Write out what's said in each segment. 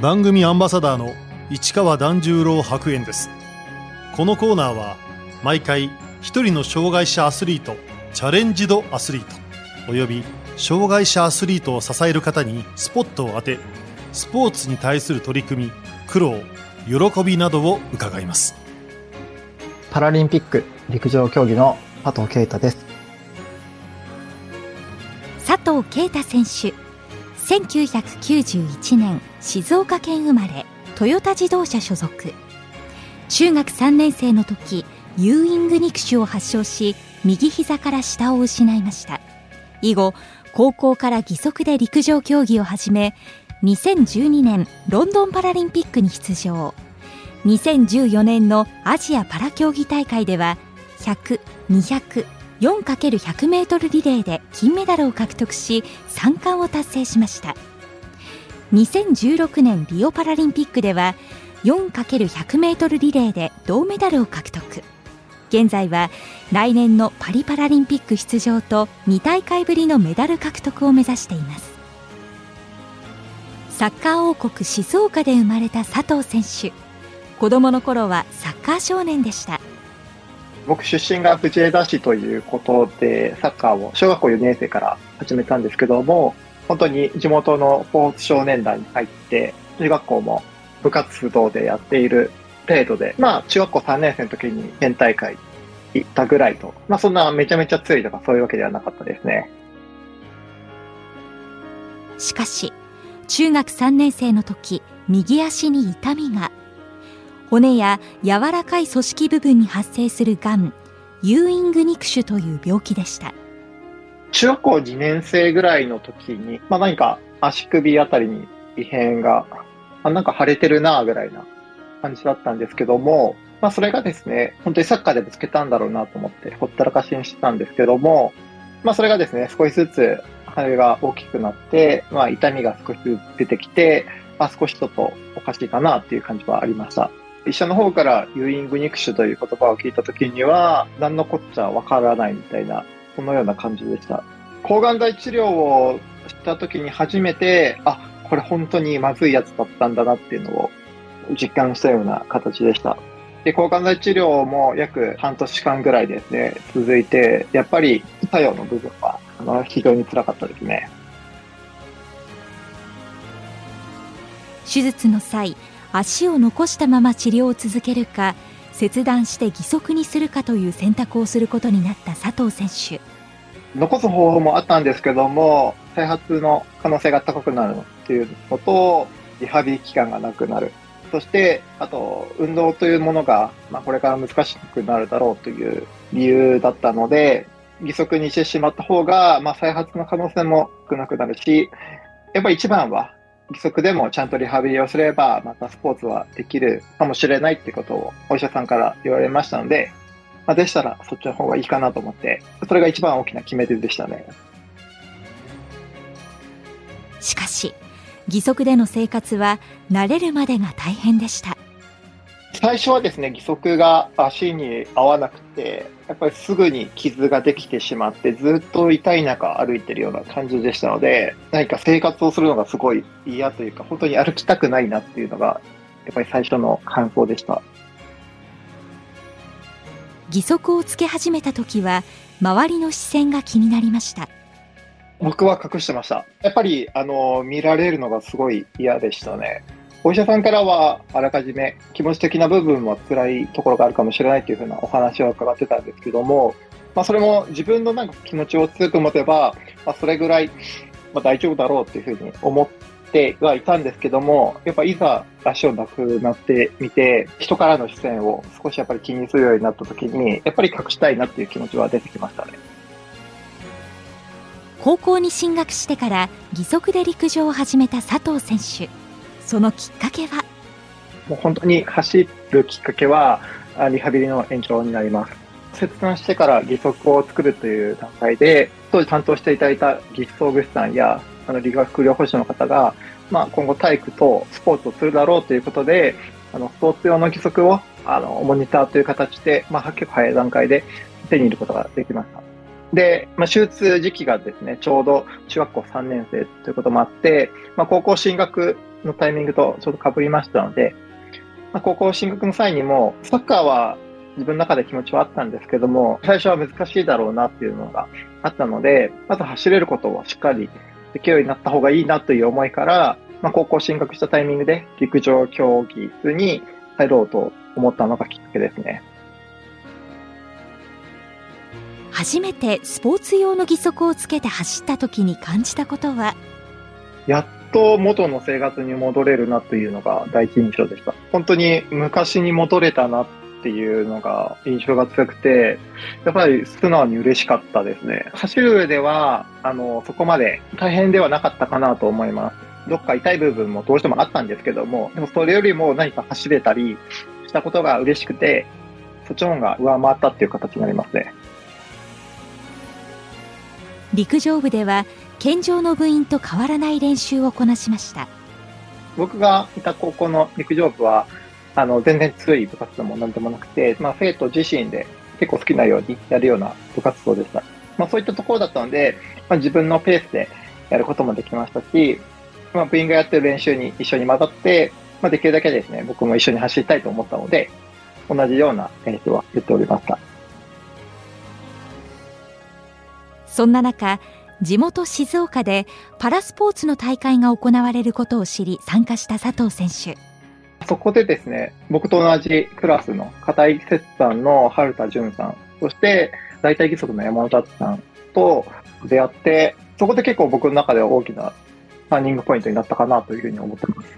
番組アンバサダーの市川團十郎白猿です。このコーナーは毎回一人の障害者アスリートチャレンジドアスリートおよび障害者アスリートを支える方にスポットを当てスポーツに対する取り組み苦労喜びなどを伺います。パラリンピック陸上競技の佐藤啓太です。佐藤啓太選手1991年静岡県生まれトヨタ自動車所属。中学3年生の時ユーイング肉腫を発症し右膝から下を失いました。以後高校から義足で陸上競技を始め2012年ロンドンパラリンピックに出場。2014年のアジアパラ競技大会では100、200、4×100 メートルリレーで金メダルを獲得し3冠を達成しました。2016年リオパラリンピックでは 4×100 メートルリレーで銅メダルを獲得。現在は来年のパリパラリンピック出場と2大会ぶりのメダル獲得を目指しています。サッカー王国静岡で生まれた佐藤選手。子供の頃はサッカー少年でした。僕出身が藤枝市ということでサッカーを小学校4年生から始めたんですけども本当に地元のスポーツ少年団に入って中学校も部活動でやっている程度で、まあ中学校3年生の時に県大会行ったぐらいと、まあそんなめちゃめちゃ強いとかそういうわけではなかったですね。しかし中学3年生の時右足に痛みが骨や柔らかい組織部分に発生するがんユーイング肉腫という病気でした中学校2年生ぐらいの時に、まあ、何か足首あたりに異変が、あなんか腫れてるなぐらいな感じだったんですけども、まあ、それがですね、本当にサッカーでぶつけたんだろうなと思ってほったらかしにしてたんですけども、まあ、それがですね、少しずつ腫れが大きくなって、まあ、痛みが少しずつ出てきて、まあ、少しちょっとおかしいかなっていう感じはありました。医者の方からユーイング肉腫という言葉を聞いた時には、何のこっちゃわからないみたいな、そのような感じでした。抗がん剤治療をした時に初めて、あ、これ本当にまずいやつだったんだなっていうのを実感したような形でした。で、抗がん剤治療も約半年間ぐらいですね、続いて、やっぱり作用の部分はあの非常につらかったですね。手術の際、足を残したまま治療を続けるか切断して義足にするかという選択をすることになった佐藤選手。残す方法もあったんですけども再発の可能性が高くなるっていうのとリハビリ期間がなくなる。そしてあと運動というものが、まあ、これから難しくなるだろうという理由だったので義足にしてしまった方が、まあ、再発の可能性も少なくなるしやっぱり一番は義足でもちゃんとリハビリをすれば、またスポーツはできるかもしれないってことをお医者さんから言われましたので、まあ、でしたらそっちの方がいいかなと思って、それが一番大きな決め手でしたね。しかし、義足での生活は慣れるまでが大変でした。最初はですね、義足が足に合わなくて、やっぱりすぐに傷ができてしまって、ずっと痛い中歩いてるような感じでしたので、何か生活をするのがすごい嫌というか、本当に歩きたくないなっていうのが、やっぱり最初の感想でした。義足をつけ始めた時は、周りの視線が気になりました。僕は隠してました。やっぱり、あの、見られるのがすごい嫌でしたね。お医者さんからはあらかじめ気持ち的な部分は辛いところがあるかもしれないというふうなお話を伺ってたんですけども、まあ、それも自分のなんか気持ちを強く持てば、まあ、それぐらい、まあ、大丈夫だろうっていうふうに思ってはいたんですけども、やっぱいざ足をなくなってみて、人からの視線を少しやっぱり気にするようになった時に、やっぱり隠したいなっていう気持ちは出てきましたね。高校に進学してから義足で陸上を始めた佐藤選手。そのきっかけは？もう本当に走るきっかけは、リハビリの延長になります。切断してから義足を作るという段階で、当時担当していただいた義肢装具士さんや、あの理学療法士の方が、まあ、今後体育とスポーツをするだろうということで、あの、スポーツ用の義足を、あの、モニターという形で、まあ、結構早い段階で手に入れることができました。で、まあ、手術時期がですね、ちょうど中学校3年生ということもあって、まあ、高校進学のタイミングとちょうど被りましたので、まあ、高校進学の際にも、サッカーは自分の中で気持ちはあったんですけども、最初は難しいだろうなっていうのがあったので、まず走れることをしっかりできるようになった方がいいなという思いから、まあ、高校進学したタイミングで陸上競技に入ろうと思ったのがきっかけですね。初めてスポーツ用の義足をつけて走った時に感じたことは？やっと元の生活に戻れるなというのが第一印象でした。本当に昔に戻れたなっていうのが印象が強くて、やっぱり素直に嬉しかったですね。走る上では、あの、そこまで大変ではなかったかなと思います。どっか痛い部分もどうしてもあったんですけども、でもそれよりも何か走れたりしたことが嬉しくて、そっちの方が上回ったっていう形になりますね。陸上部では健常の部員と変わらない練習をこなしました。僕がいた高校の陸上部はあの全然強い部活動も何でもなくて、まあ、生徒自身で結構好きなようにやるような部活動でした、まあ、そういったところだったので、まあ、自分のペースでやることもできましたし、まあ、部員がやってる練習に一緒に混ざって、まあ、できるだけですね僕も一緒に走りたいと思ったので同じような練習はやっておりました。そんな中地元静岡でパラスポーツの大会が行われることを知り参加した佐藤選手。そこでですね僕と同じクラスの片井節さんの春田淳さんそして大体義足の山本達さんと出会ってそこで結構僕の中では大きなターニングポイントになったかなというふうに思ってます。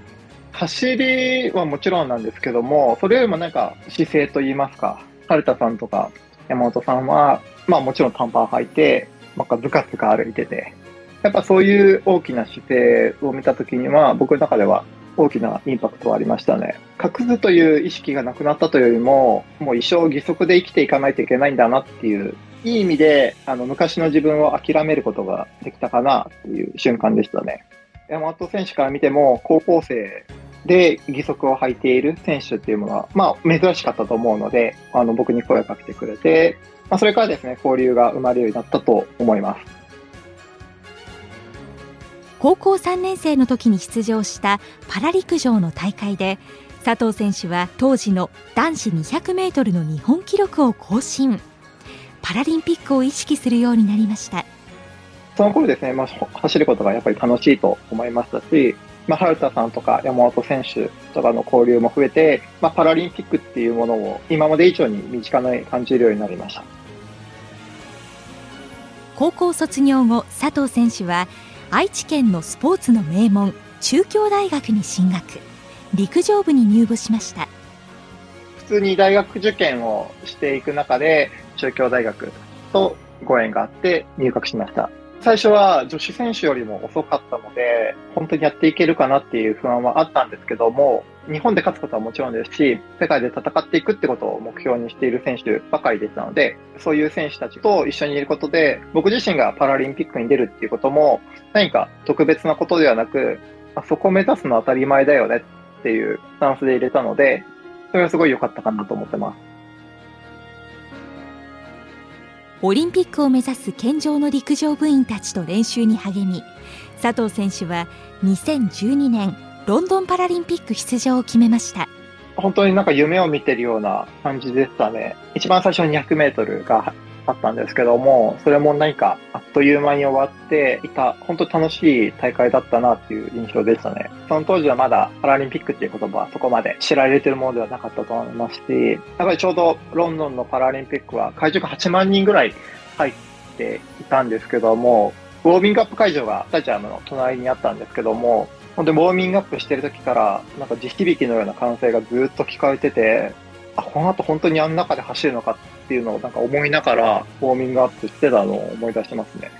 走りはもちろんなんですけどもそれよりもなんか姿勢といいますか春田さんとか山本さんはまあもちろん短パン履いてなんかずかずか歩いてて、やっぱそういう大きな姿勢を見たときには、僕の中では大きなインパクトはありましたね。隠すという意識がなくなったというよりも、もう一生義足で生きていかないといけないんだなっていう、いい意味で、あの、昔の自分を諦めることができたかなっていう瞬間でしたね。山本選手から見ても、高校生で義足を履いている選手っていうものは、まあ、珍しかったと思うので、あの、僕に声をかけてくれて、まあ、それからですね、交流が生まれるようになったと思います。高校3年生の時に出場したパラ陸上の大会で佐藤選手は当時の男子200メートルの日本記録を更新パラリンピックを意識するようになりましたその頃ですね、まあ、走ることがやっぱり楽しいと思いましたしまあ、春田さんとか山本選手とかの交流も増えて、まあ、パラリンピックっていうものを今まで以上に身近に感じるようになりました。高校卒業後佐藤選手は愛知県のスポーツの名門中京大学に進学。陸上部に入部しました。普通に大学受験をしていく中で中京大学とご縁があって入学しました最初は女子選手よりも遅かったので、本当にやっていけるかなっていう不安はあったんですけども、日本で勝つことはもちろんですし、世界で戦っていくってことを目標にしている選手ばかりでしたので、そういう選手たちと一緒にいることで、僕自身がパラリンピックに出るっていうことも、何か特別なことではなく、あそこを目指すのは当たり前だよねっていうスタンスで入れたので、それはすごい良かったかなと思ってます。オリンピックを目指す健常の陸上部員たちと練習に励み佐藤選手は2012年ロンドンパラリンピック出場を決めました。本当になんか夢を見てるような感じでしたね。一番最初の200メートルがあったんですけども、それも何かあっという間に終わっていた、本当楽しい大会だったなっていう印象でしたね。その当時はまだパラリンピックっていう言葉はそこまで知られてるものではなかったと思いますし、やっぱりちょうどロンドンのパラリンピックは会場が8万人ぐらい入っていたんですけども、ウォーミングアップ会場がスタジアムの隣にあったんですけども、本当にウォーミングアップしてる時から、なんか地響きのような歓声がずっと聞こえてて、あ、この後本当にあの中で走るのかっていうのをなんか思いながらウォーミングアップしてたのを思い出してますね。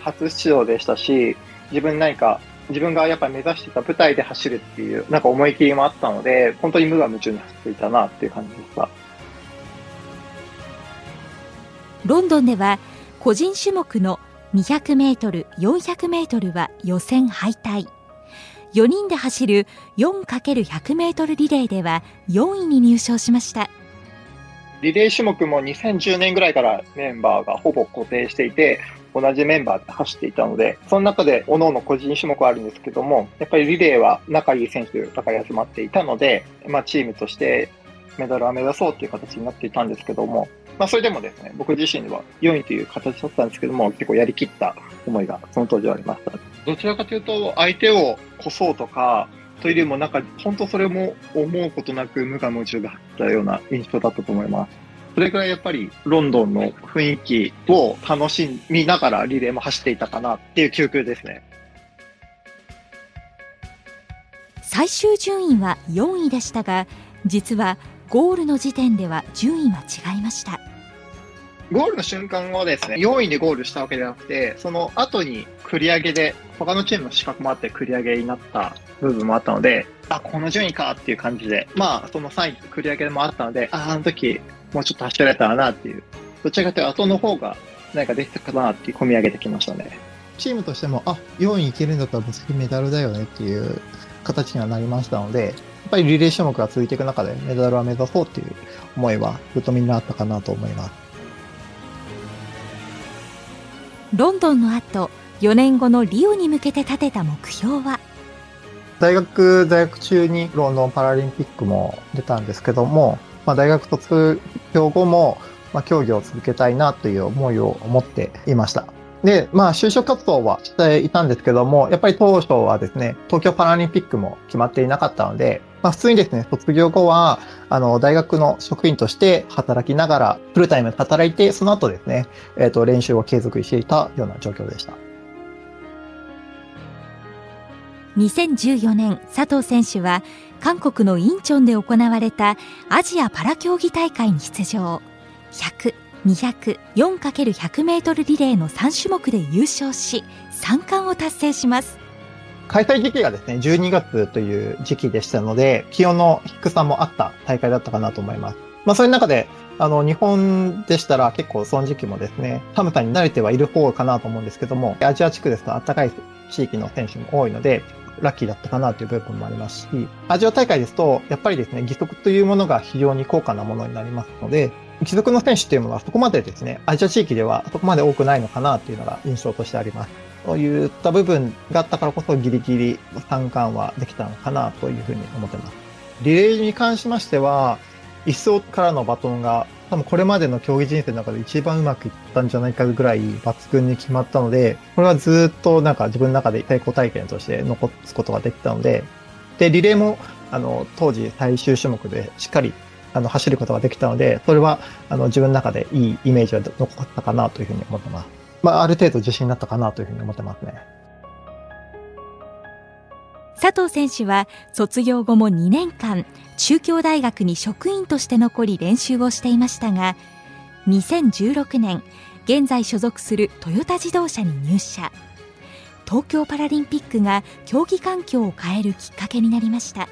初出場でしたし、自分何か、自分がやっぱり目指してた舞台で走るっていう、なんか思い切りもあったので、本当に無我夢中に走っていたなっていう感じでした。ロンドンでは個人種目の200メートル、400メートルは予選敗退。4人で走る 4×100 メートルリレーでは4位に入賞しました。リレー種目も2010年ぐらいからメンバーがほぼ固定していて、同じメンバーで走っていたので、その中で各々個人種目はあるんですけども、やっぱりリレーは仲いい選手ばかり集まっていたので、まあチームとしてメダルを目指そうという形になっていたんですけども、まあそれでもですね、僕自身は4位という形だったんですけども、結構やりきった思いがその当時はありました。どちらかというと、相手を越そうとか、というよりもなんか、本当それも思うことなく無我夢中だったような印象だったと思います。それぐらいやっぱりロンドンの雰囲気を楽しみながらリレーも走っていたかなっていう記憶ですね。最終順位は4位でしたが実はゴールの時点では順位は違いましたゴールの瞬間はですね、4位でゴールしたわけではなくて、その後に繰り上げで、他のチームの資格もあって繰り上げになった部分もあったので、あ、この順位かっていう感じで、まあ、その3位繰り上げもあったので、あ、あの時もうちょっと走られたらなっていう、どちらかというと後の方が何かできたかなって込み上げてきましたね。チームとしても、あ、4位いけるんだったら次メダルだよねっていう形にはなりましたので、やっぱりリレー種目が続いていく中でメダルは目指そうっていう思いはずっとみんなあったかなと思います。ロンドンの後4年後のリオに向けて立てた目標は？大学在学中にロンドンパラリンピックも出たんですけども、まあ、大学卒業後も、まあ、競技を続けたいなという思いを持っていました。で、まあ、就職活動はしていたんですけども、やっぱり当初はですね、東京パラリンピックも決まっていなかったので、まあ、普通にですね、卒業後は、あの、大学の職員として働きながら、フルタイムで働いて、その後ですね、えっ、ー、と、練習を継続していたような状況でした。2014年、佐藤選手は、韓国のインチョンで行われたアジアパラ競技大会に出場。100、200、4×100 メートルリレーの3種目で優勝し、3冠を達成します。開催時期がですね、12月という時期でしたので、気温の低さもあった大会だったかなと思います。まあそういう中で、あの、日本でしたら結構その時期もですね、寒さに慣れてはいる方かなと思うんですけども、アジア地区ですと暖かい地域の選手も多いので、ラッキーだったかなという部分もありますし、アジア大会ですと、やっぱりですね、義足というものが非常に高価なものになりますので、貴族の選手っていうものはそこまでですね、アジア地域ではそこまで多くないのかなっていうのが印象としてあります。そういった部分があったからこそギリギリ三冠はできたのかなというふうに思ってます。リレーに関しましては、一層からのバトンが多分これまでの競技人生の中で一番うまくいったんじゃないかぐらい抜群に決まったので、これはずっとなんか自分の中で成功体験として残すことができたので、で、リレーも、あの、当時最終種目でしっかりあの、走ることができたので、それは、あの、自分の中でいいイメージが残ったかなというふうに思ってます。まあ、ある程度自信になったかなというふうに思ってますね。佐藤選手は卒業後も2年間中京大学に職員として残り練習をしていましたが2016年現在所属するトヨタ自動車に入社東京パラリンピックが競技環境を変えるきっかけになりました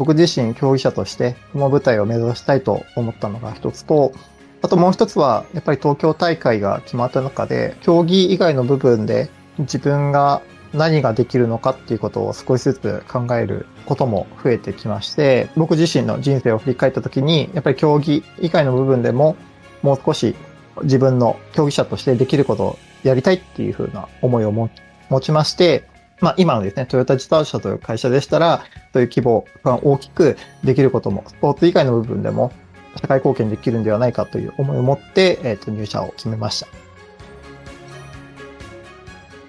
僕自身競技者としてこの舞台を目指したいと思ったのが一つと、あともう一つは、やっぱり東京大会が決まった中で、競技以外の部分で自分が何ができるのかっていうことを少しずつ考えることも増えてきまして、僕自身の人生を振り返った時に、やっぱり競技以外の部分でも、もう少し自分の競技者としてできることをやりたいっていうふうな思いを持ちまして、まあ、今のですね、トヨタ自動車という会社でしたら、そういう規模が大きくできることも、スポーツ以外の部分でも社会貢献できるんではないかという思いを持って、えっ、ー、と、入社を決めました。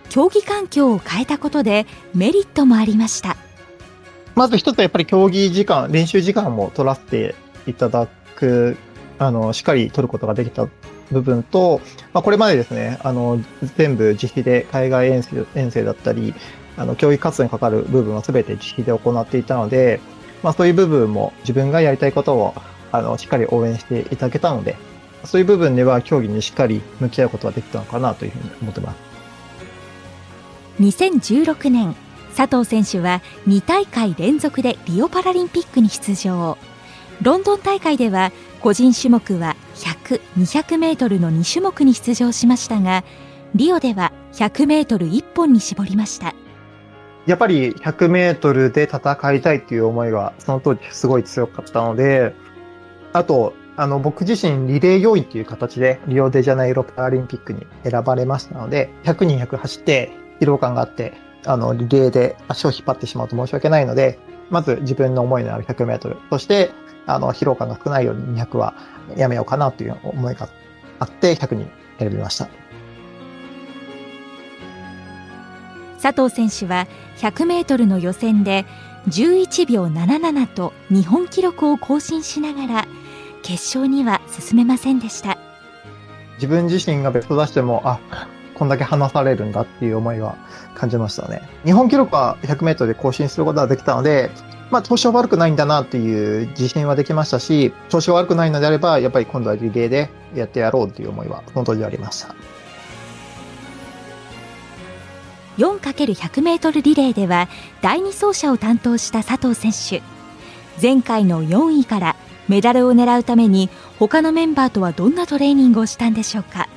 競技環境を変えたことでメリットもありました。まず一つはやっぱり競技時間、練習時間も取らせていただく、あの、しっかり取ることができた部分と、まあ、これまでですね、あの、全部自費で海外遠征遠征だったり、あの、競技活動にかかる部分は全て自費で行っていたので、まあそういう部分も自分がやりたいことを、あの、しっかり応援していただけたので、そういう部分では競技にしっかり向き合うことができたのかなというふうに思ってます。2016年、佐藤選手は2大会連続でリオパラリンピックに出場。ロンドン大会では個人種目は100、200メートルの2種目に出場しましたが、リオでは100メートル1本に絞りました。やっぱり100メートルで戦いたいっていう思いがその当時すごい強かったので、あと、あの、僕自身リレー要員という形でリオデジャネイロパラリンピックに選ばれましたので、100人100走って疲労感があって、あの、リレーで足を引っ張ってしまうと申し訳ないので、まず自分の思いのある100メートル、そして、あの、疲労感が少ないように200はやめようかなという思いがあって、100人選びました。佐藤選手は100メートルの予選で11秒77と日本記録を更新しながら決勝には進めませんでした自分自身がベスト出してもあこんだけ離されるんだっていう思いは感じましたね日本記録は100メートルで更新することができたのでまあ、調子は悪くないんだなっていう自信はできましたし、調子は悪くないのであれば、やっぱり今度はリレーでやってやろうっていう思いは、その当時ありました。4×100 メートルリレーでは、第2走者を担当した佐藤選手。前回の4位からメダルを狙うために、他のメンバーとはどんなトレーニングをしたんでしょうか？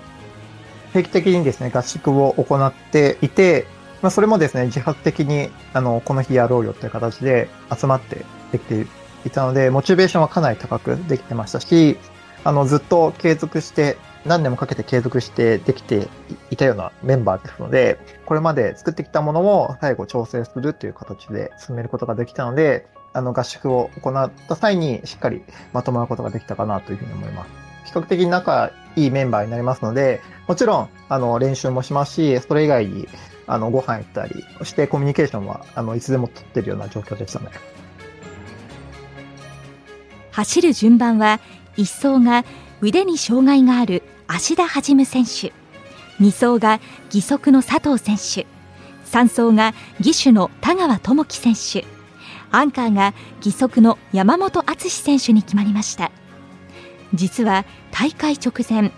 定期的にですね、合宿を行っていて、まあ、それもですね、自発的に、あの、この日やろうよという形で集まってできていたので、モチベーションはかなり高くできてましたし、あの、ずっと継続して、何年もかけて継続してできていたようなメンバーですので、これまで作ってきたものを最後調整するという形で進めることができたので、あの、合宿を行った際にしっかりまとまることができたかなというふうに思います。比較的仲いいメンバーになりますので、もちろん、あの、練習もしますし、それ以外に、あの、ご飯行ったりしてコミュニケーションは、あの、いつでも取ってるような状況でしたね。走る順番は、1走が腕に障害がある芦田一選手、2走が義足の佐藤選手、3走が義手の田川智樹選手、アンカーが義足の山本篤選手に決まりました。実は大会直前、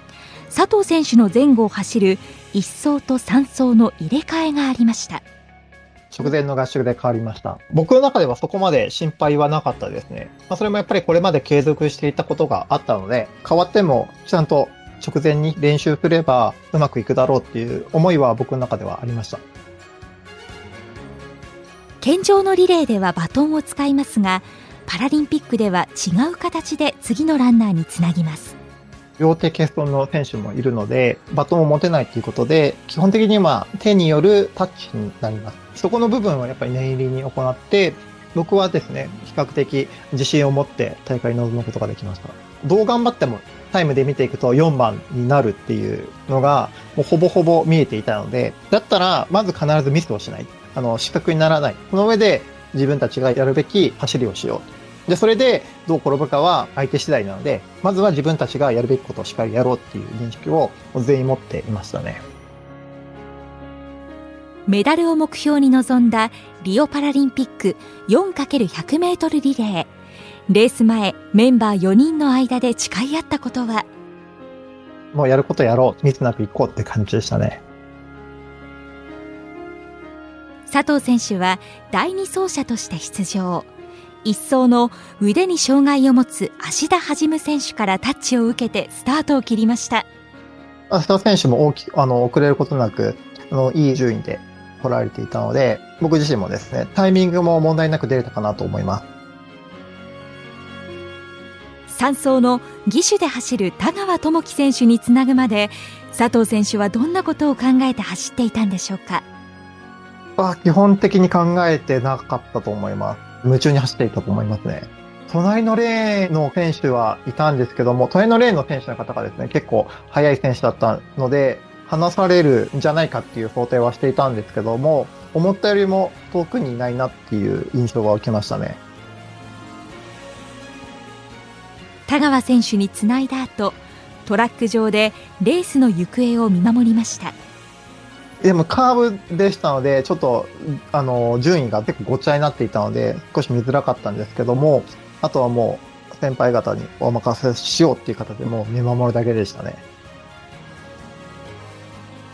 佐藤選手の前後を走る1走と3走の入れ替えがありました。直前の合宿で変わりました。僕の中ではそこまで心配はなかったですね、まあ、それもやっぱりこれまで継続していたことがあったので変わってもちゃんと直前に練習すればうまくいくだろうっていう思いは僕の中ではありました健常のリレーではバトンを使いますがパラリンピックでは違う形で次のランナーにつなぎます両手欠損の選手もいるので、バトンを持てないということで、基本的には手によるタッチになります。そこの部分はやっぱり念入りに行って、僕はですね、比較的自信を持って大会に臨むことができました。どう頑張ってもタイムで見ていくと4番になるっていうのが、もうほぼほぼ見えていたので、だったら、まず必ずミスをしない。あの、失格にならない。その上で自分たちがやるべき走りをしよう。で、それでどう転ぶかは相手次第なので、まずは自分たちがやるべきことをしっかりやろうっていう認識を全員持っていましたね。メダルを目標に臨んだリオパラリンピック 4×100 メートルリレー。レース前、メンバー4人の間で誓い合ったことは？もうやることやろう。ミスなく行こうって感じでしたね。佐藤選手は第2走者として出場。一走の腕に障害を持つ芦田一選手からタッチを受けてスタートを切りました。芦田選手も大きく、あの、遅れることなく、あの、いい順位で来られていたので、僕自身もですね、タイミングも問題なく出れたかなと思います。3走の義手で走る田川智樹選手につなぐまで佐藤選手はどんなことを考えて走っていたんでしょうか？基本的に考えてなかったと思います。夢中に走っていたと思いますね。隣のレーンの選手はいたんですけども、隣のレーンの選手の方がですね、結構速い選手だったので、離されるんじゃないかっていう想定はしていたんですけども、思ったよりも遠くにいないなっていう印象が受けましたね。田川選手につないだ後、トラック上でレースの行方を見守りました。でもカーブでしたので、ちょっと、あの、順位が結構ごちゃになっていたので、少し見づらかったんですけども、あとはもう、先輩方にお任せしようっていう形でもう見守るだけでしたね。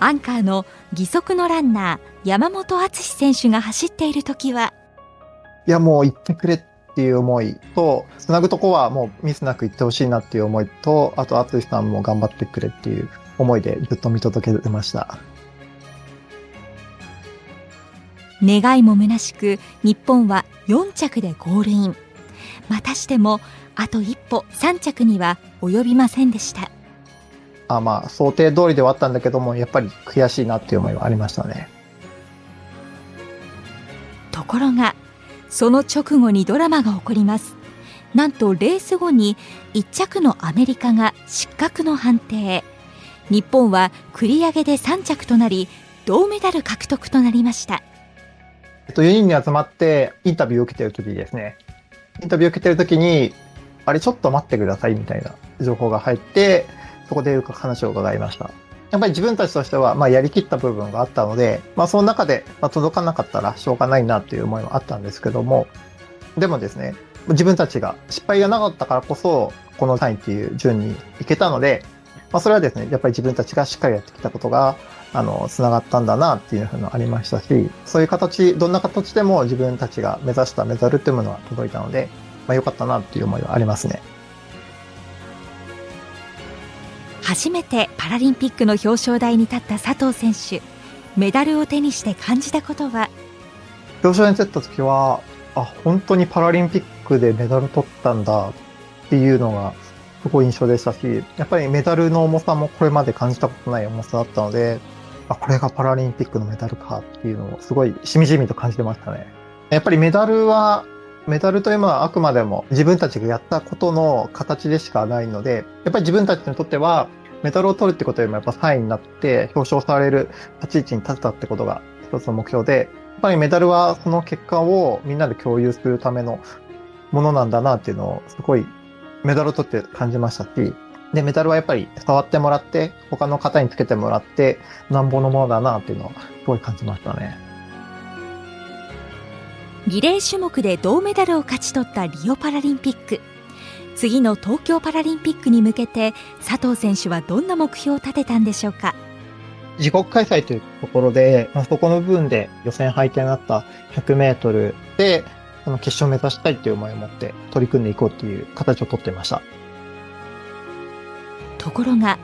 アンカーの義足のランナー、山本篤選手が走っている時は、いや、もう行ってくれっていう思いと、つなぐとこはもうミスなく行ってほしいなっていう思いと、あと篤さんも頑張ってくれっていう思いでずっと見届けてました。願いも虚しく日本は4着でゴールインまたしてもあと一歩3着には及びませんでしたあまあ、想定通りではあったんだけども、やっぱり悔しいなっていう思いはありましたね。ところがその直後にドラマが起こります。なんとレース後に1着のアメリカが失格の判定日本は繰り上げで3着となり銅メダル獲得となりました、4人に集まってインタビューを受けてる時ですね、インタビューを受けてる時に、あれちょっと待ってくださいみたいな情報が入って、そこで話を伺いました。やっぱり自分たちとしては、まあ、やりきった部分があったので、まあ、その中で、まあ、届かなかったらしょうがないなっていう思いはあったんですけども、でもですね、自分たちが失敗がなかったからこそ、この3位っていう順に行けたので、まあ、それはですね、やっぱり自分たちがしっかりやってきたことが、あの、つながったんだなっていうのありましたし、そういう形、どんな形でも自分たちが目指したメダルっていうものが届いたので、まあ、良かったなっていう思いはありますね。初めてパラリンピックの表彰台に立った佐藤選手メダルを手にして感じたことは？表彰台に立った時は、あ、本当にパラリンピックでメダル取ったんだっていうのがすごい印象でしたし、やっぱりメダルの重さもこれまで感じたことない重さだったので、あ、これがパラリンピックのメダルかっていうのをすごいしみじみと感じてましたね。やっぱりメダルは、メダルというのはあくまでも自分たちがやったことの形でしかないので、やっぱり自分たちにとっては、メダルを取るってことよりもやっぱ3位になって表彰される立ち位置に立ったってことが一つの目標で、やっぱりメダルはその結果をみんなで共有するためのものなんだなっていうのをすごいメダルを取って感じましたし、で、メダルはやっぱり触ってもらって、他の方につけてもらって、なんぼのものだなっていうのをすごい感じましたね。リレー種目で銅メダルを勝ち取ったリオパラリンピック次の東京パラリンピックに向けて佐藤選手はどんな目標を立てたんでしょうか？自国開催というところで、まあ、そこの部分で予選敗退になった100メートルで、その決勝を目指したいという思いを持って取り組んでいこうという形をとっていました。ところが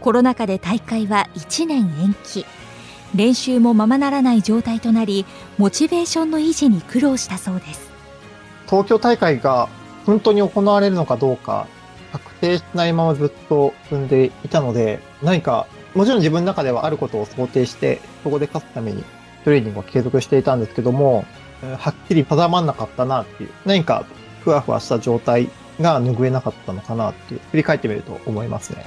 コロナ禍で大会は1年延期。練習もままならない状態となりモチベーションの維持に苦労したそうです。東京大会が本当に行われるのかどうか確定しないままずっと進んでいたので、何か、もちろん自分の中ではあることを想定して、そこで勝つためにトレーニングを継続していたんですけども、はっきり定まんなかったなっていう、何かふわふわした状態が拭えなかったのかなっていう、振り返ってみると思いますね。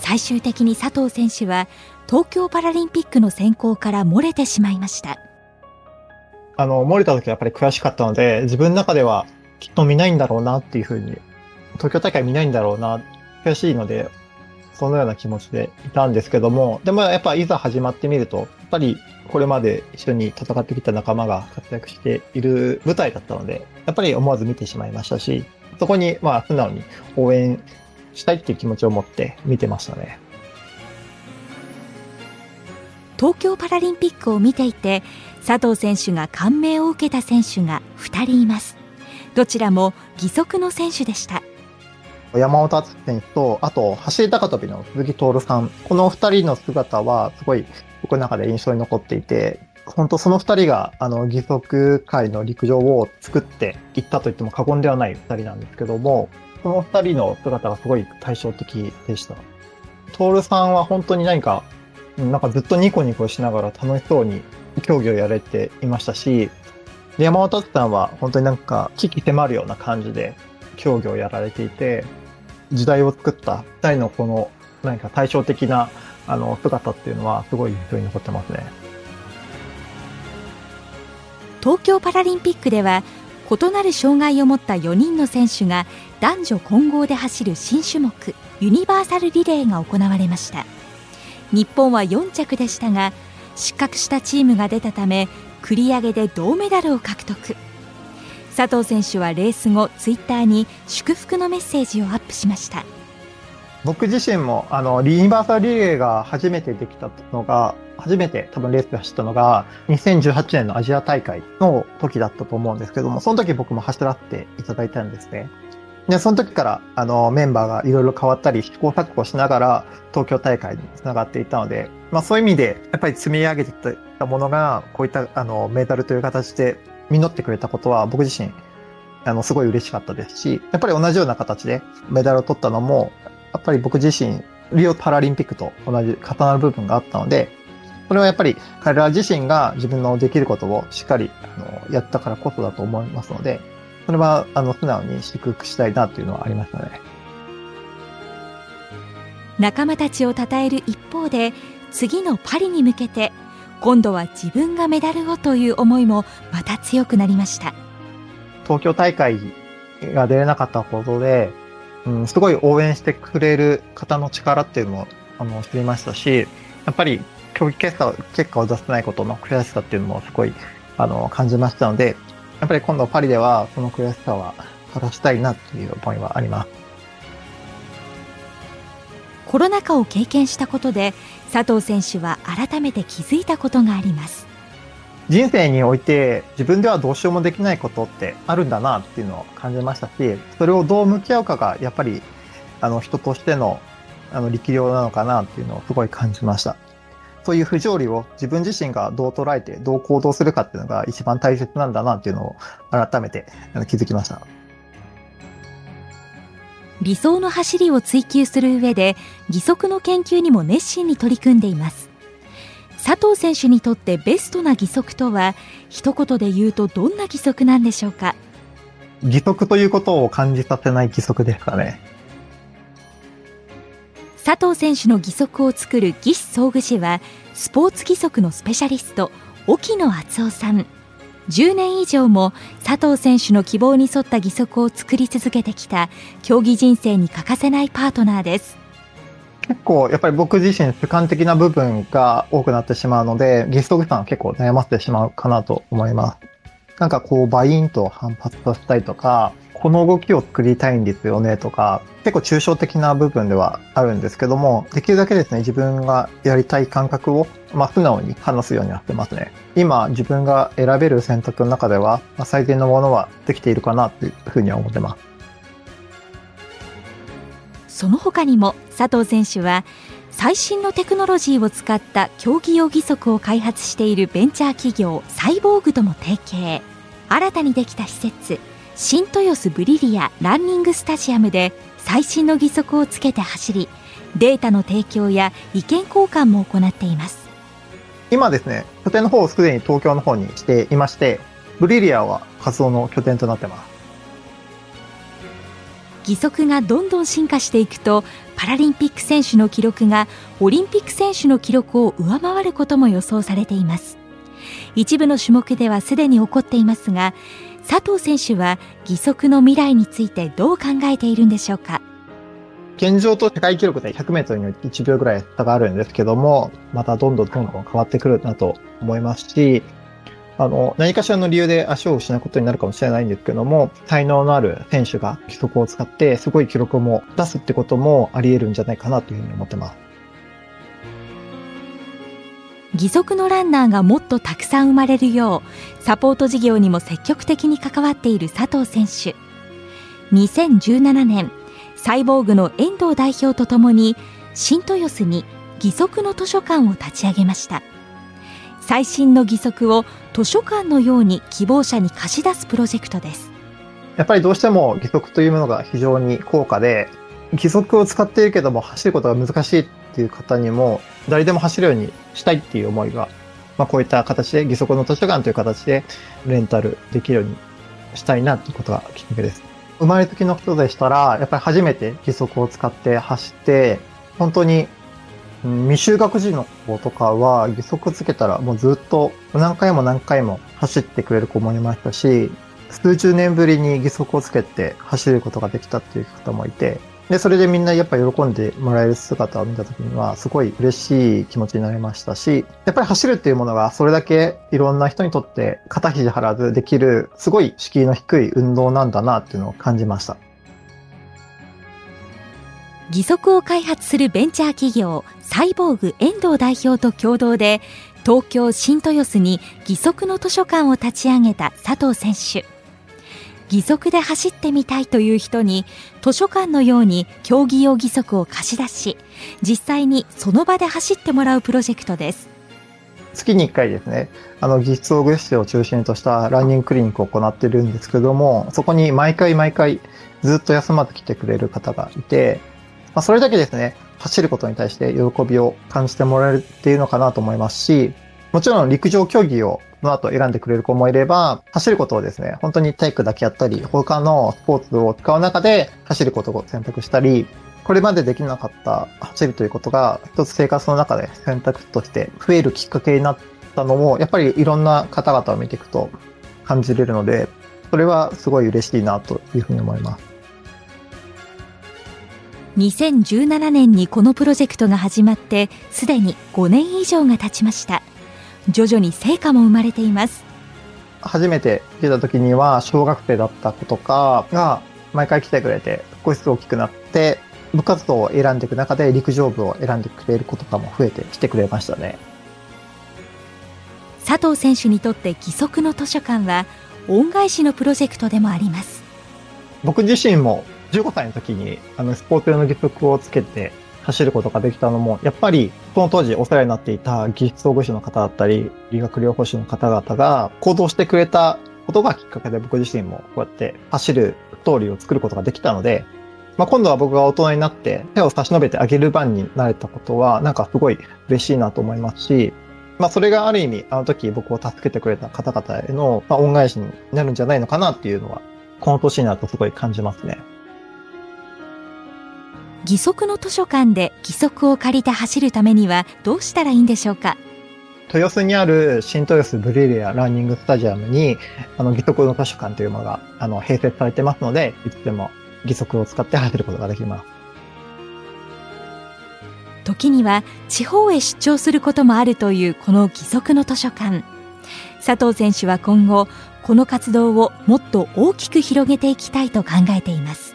最終的に佐藤選手は東京パラリンピックの選考から漏れてしまいましたあの、漏れた時はやっぱり悔しかったので、自分の中ではきっと見ないんだろうなっていうふうに、東京大会見ないんだろうな、悔しいので、そのような気持ちでいたんですけども、でもやっぱいざ始まってみると、やっぱりこれまで一緒に戦ってきた仲間が活躍している舞台だったので、やっぱり思わず見てしまいましたし、そこにまあ素直に応援したいっていう気持ちを持って見てましたね。東京パラリンピックを見ていて佐藤選手が感銘を受けた選手が2人いますどちらも義足の選手でした山本篤選手と、あと、走り高跳びの鈴木徹さん。この二人の姿は、すごい、僕の中で印象に残っていて、本当その二人が、あの、義足界の陸上を作っていったと言っても過言ではない二人なんですけども、その二人の姿がすごい対照的でした。徹さんは本当に何か、なんかずっとニコニコしながら楽しそうに競技をやれていましたし、山本さんは本当になんか危機迫るような感じで競技をやられていて、時代を作った二人のこの何か対照的なあの姿っていうのはすごい印象に残ってますね。東京パラリンピックでは異なる障害を持った4人の選手が男女混合で走る新種目ユニバーサルリレーが行われました日本は4着でしたが失格したチームが出たため繰り上げで銅メダルを獲得佐藤選手はレース後ツイッターに祝福のメッセージをアップしました僕自身もあのユニバーサルリレーが初めてできたのが初めて多分レースで走ったのが2018年のアジア大会の時だったと思うんですけどもその時僕も走らせていただいたんですね。で、その時から、あの、メンバーがいろいろ変わったり、試行錯誤しながら、東京大会につながっていたので、まあそういう意味で、やっぱり積み上げてきたものが、こういった、あの、メダルという形で実ってくれたことは、僕自身、あの、すごい嬉しかったですし、やっぱり同じような形でメダルを取ったのも、やっぱり僕自身、リオパラリンピックと同じ重なる部分があったので、それはやっぱり彼ら自身が自分のできることをしっかりあのやったからこそだと思いますので、それはあの素直に祝福したいなというのはありましたね。仲間たちを称える一方で、次のパリに向けて、今度は自分がメダルをという思いもまた強くなりました。東京大会が出れなかったことで、うん、すごい応援してくれる方の力っていうのをあの知りましたし、やっぱり競技結果結果を出せないことの悔しさっていうのもすごいあの感じましたので、やっぱり今度パリではその悔しさは晴らしたいなっていう思いはあります。コロナ禍を経験したことで佐藤選手は改めて気づいたことがあります人生において自分ではどうしようもできないことってあるんだなっていうのを感じましたしそれをどう向き合うかがやっぱりあの人としてのあの力量なのかなっていうのをすごい感じましたそういう不条理を自分自身がどう捉えてどう行動するかっていうのが一番大切なんだなっていうのを改めて気づきました。理想の走りを追求する上で義足の研究にも熱心に取り組んでいます。佐藤選手にとってベストな義足とは一言で言うとどんな義足なんでしょうか？義足ということを感じさせない義足ですかね佐藤選手の義足を作る義肢装具士はスポーツ義足のスペシャリスト沖野敦夫さん。10年以上も佐藤選手の希望に沿った義足を作り続けてきた競技人生に欠かせないパートナーです。結構やっぱり僕自身主観的な部分が多くなってしまうので義足さんは結構悩ませてしまうかなと思います。なんかこうバインと反発させたりとかこの動きを作りたいんですよねとか、結構抽象的な部分ではあるんですけども、できるだけですね、自分がやりたい感覚を、まあ、素直に話すようになってますね。今、自分が選べる選択の中では、まあ、最善のものはできているかなというふうには思ってます。その他にも佐藤選手は最新のテクノロジーを使った競技用義足を開発しているベンチャー企業サイボーグとも提携新たにできた施設新豊洲ブリリアランニングスタジアムで最新の義足をつけて走りデータの提供や意見交換も行っています。今ですね拠点の方をすでに東京の方にしていましてブリリアは活動の拠点となってます。義足がどんどん進化していくとパラリンピック選手の記録がオリンピック選手の記録を上回ることも予想されています。一部の種目ではすでに起こっていますが佐藤選手は義足の未来についてどう考えているんでしょうか？現状と世界記録で100メートルに1秒ぐらい差があるんですけども、またどんどんどんどん変わってくるなと思いますし、あの、何かしらの理由で足を失うことになるかもしれないんですけども、才能のある選手が義足を使ってすごい記録も出すってこともあり得るんじゃないかなというふうに思ってます。義足のランナーがもっとたくさん生まれるようサポート事業にも積極的に関わっている佐藤選手。2017年サイボーグの遠藤代表とともに新豊洲に義足の図書館を立ち上げました。最新の義足を図書館のように希望者に貸し出すプロジェクトです。やっぱりどうしても義足というものが非常に高価で義足を使っているけども走ることが難しいっていう方にも誰でも走るようにしたいっていう思いが、まあ、こういった形で義足の図書館という形でレンタルできるようにしたいなっていうことがきっかけです。生まれつきの人でしたら、やっぱり初めて義足を使って走って、本当に未就学児の子とかは義足つけたらもうずっと何回も何回も走ってくれる子もいましたし、数十年ぶりに義足をつけて走ることができたっていう方もいて、で、それでみんなやっぱ喜んでもらえる姿を見たときには、すごい嬉しい気持ちになりましたし、やっぱり走るっていうものがそれだけいろんな人にとって肩肘張らずできる、すごい敷居の低い運動なんだなっていうのを感じました。義足を開発するベンチャー企業、サイボーグ遠藤代表と共同で、東京新豊洲に義足の図書館を立ち上げた佐藤選手。義足で走ってみたいという人に図書館のように競技用義足を貸し出し実際にその場で走ってもらうプロジェクトです。月に1回ですね、あの、技術装具室を中心としたランニングクリニックを行ってるんですけども、そこに毎回毎回ずっと休まず来てくれる方がいて、まあ、それだけですね、走ることに対して喜びを感じてもらえるっていうのかなと思いますし、もちろん陸上競技をの後選んでくれる子もいれば、走ることをですね、本当に体育だけやったり、他のスポーツを使う中で走ることを選択したり、これまでできなかった走るということが、一つ生活の中で選択として増えるきっかけになったのも、やっぱりいろんな方々を見ていくと感じれるので、それはすごい嬉しいなというふうに思います。2017年にこのプロジェクトが始まってすでに5年以上が経ちました徐々に成果も生まれています。初めて来た時には小学生だった子とかが毎回来てくれて少しずつ大きくなって部活動を選んでいく中で陸上部を選んでくれる子とかも増えてきてくれましたね。佐藤選手にとって義足の図書館は恩返しのプロジェクトでもあります。僕自身も15歳の時に、あの、スポーツ用の義足をつけて走ることができたのも、やっぱり、その当時お世話になっていた技術総合士の方だったり、理学療法士の方々が行動してくれたことがきっかけで僕自身もこうやって走るストーリーを作ることができたので、まあ、今度は僕が大人になって手を差し伸べてあげる番になれたことは、なんかすごい嬉しいなと思いますし、まあ、それがある意味、あの時僕を助けてくれた方々への、ま、恩返しになるんじゃないのかなっていうのは、この年になるとすごい感じますね。義足の図書館で義足を借りて走るためにはどうしたらいいんでしょうか？豊洲にある新豊洲ブリリアランニングスタジアムに、あの、義足の図書館というものが、あの、併設されてますので、いつでも義足を使って走ることができます。時には地方へ出張することもあるというこの義足の図書館。佐藤選手は今後、この活動をもっと大きく広げていきたいと考えています。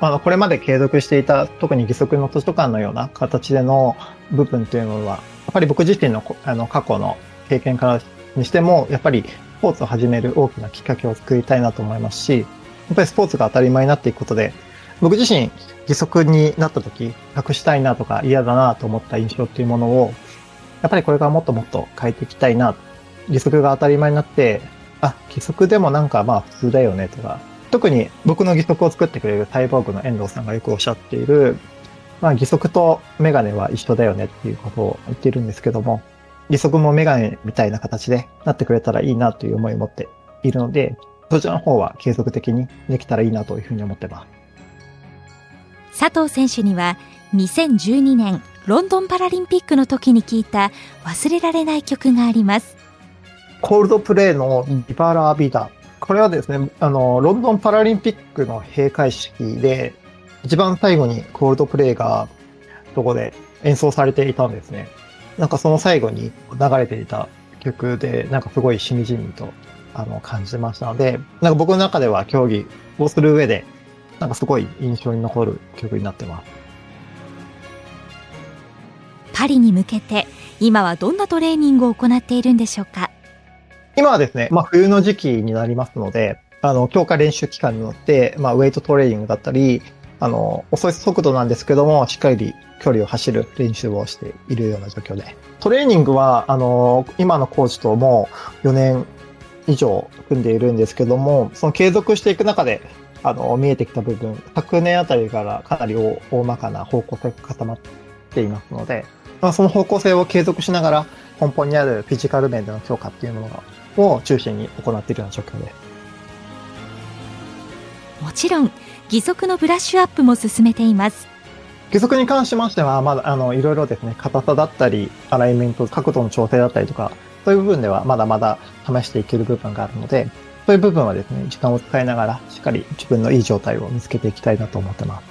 あの、これまで継続していた、特に義足の図書館のような形での部分というのは、やっぱり僕自身のあの過去の経験からにしても、やっぱりスポーツを始める大きなきっかけを作りたいなと思いますし、やっぱりスポーツが当たり前になっていくことで、僕自身義足になった時、隠したいなとか嫌だなと思った印象っていうものを、やっぱりこれからもっともっと変えていきたいな。義足が当たり前になって、あ、義足でもなんかまあ普通だよねとか、特に僕の義足を作ってくれるサイボーグの遠藤さんがよくおっしゃっている、まあ義足とメガネは一緒だよねっていうことを言っているんですけども、義足もメガネみたいな形でなってくれたらいいなという思いを持っているので、そちらの方は継続的にできたらいいなというふうに思ってます。佐藤選手には2012年ロンドンパラリンピックの時に聞いた忘れられない曲があります。コールドプレイのリバラビダこれはですね、あの、ロンドンパラリンピックの閉会式で、一番最後にコールドプレイが、そこで演奏されていたんですね。なんかその最後に流れていた曲で、なんかすごいしみじみと、あの、感じましたので、なんか僕の中では競技をする上で、なんかすごい印象に残る曲になってます。パリに向けて、今はどんなトレーニングを行っているんでしょうか？今はですね、まあ冬の時期になりますので、あの、強化練習期間によって、まあウェイトトレーニングだったり、あの、遅い速度なんですけども、しっかり距離を走る練習をしているような状況で。トレーニングは、あの、今のコーチとも4年以上組んでいるんですけども、その継続していく中で、あの、見えてきた部分、昨年あたりからかなり大まかな方向性が固まっていますので、まあ、その方向性を継続しながら、根本にあるフィジカル面での強化っていうものがを中心に行っているような状況ですもちろん義足のブラッシュアップも進めています義足に関しましては、まだ、あの、いろいろですね、硬さだったり、アライメント、角度の調整だったりとか、そういう部分ではまだまだ試していける部分があるので、そういう部分はですね、時間を使いながら、しっかり自分のいい状態を見つけていきたいなと思ってます。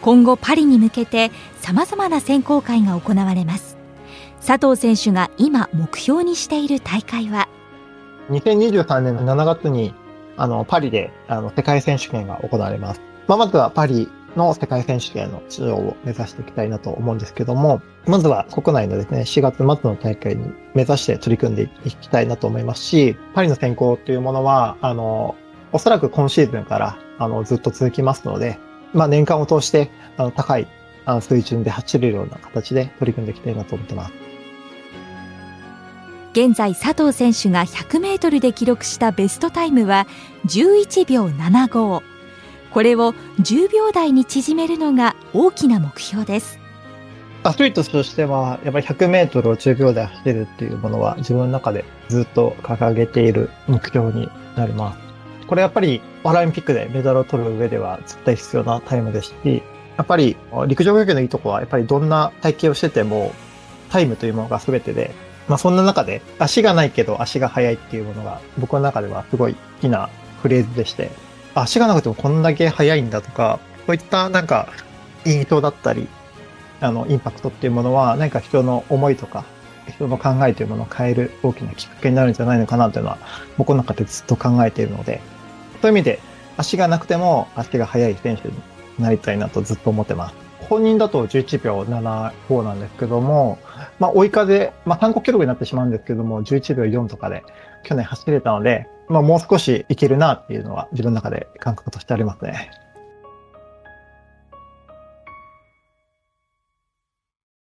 今後パリに向けて様々な選考会が行われます。佐藤選手が今目標にしている大会は？2023年の7月にあのパリであの世界選手権が行われます。まあ、まずはパリの世界選手権の出場を目指していきたいなと思うんですけども、まずは国内のですね、4月末の大会に目指して取り組んでいきたいなと思いますし、パリの選考っていうものは、あの、おそらく今シーズンから、あの、ずっと続きますので、まあ、年間を通して、あの、高い、あの、水準で走れるような形で取り組んでいきたいなと思ってます。現在佐藤選手が100メートルで記録したベストタイムは11秒75これを10秒台に縮めるのが大きな目標ですアスリートとしては、やっぱり100メートルを10秒で走るっていうものは自分の中でずっと掲げている目標になります。これやっぱりパラリンピックでメダルを取る上では絶対必要なタイムですし、やっぱり陸上競技のいいとこは、やっぱりどんな体型をしててもタイムというものが全てで、まあそんな中で足がないけど足が速いっていうものが僕の中ではすごい好きなフレーズでして、足がなくてもこんだけ速いんだとか、そういったなんか印象だったり、あの、インパクトっていうものは、何か人の思いとか、人の考えというものを変える大きなきっかけになるんじゃないのかなというのは、僕の中でずっと考えているので、そういう意味で、足がなくても足が速い選手になりたいなとずっと思ってます。本人だと11秒75なんですけども、まあ、追い風、まあ、参考記録になってしまうんですけども、11秒4とかで去年走れたので、まあ、もう少しいけるなっていうのは自分の中で感覚としてありますね。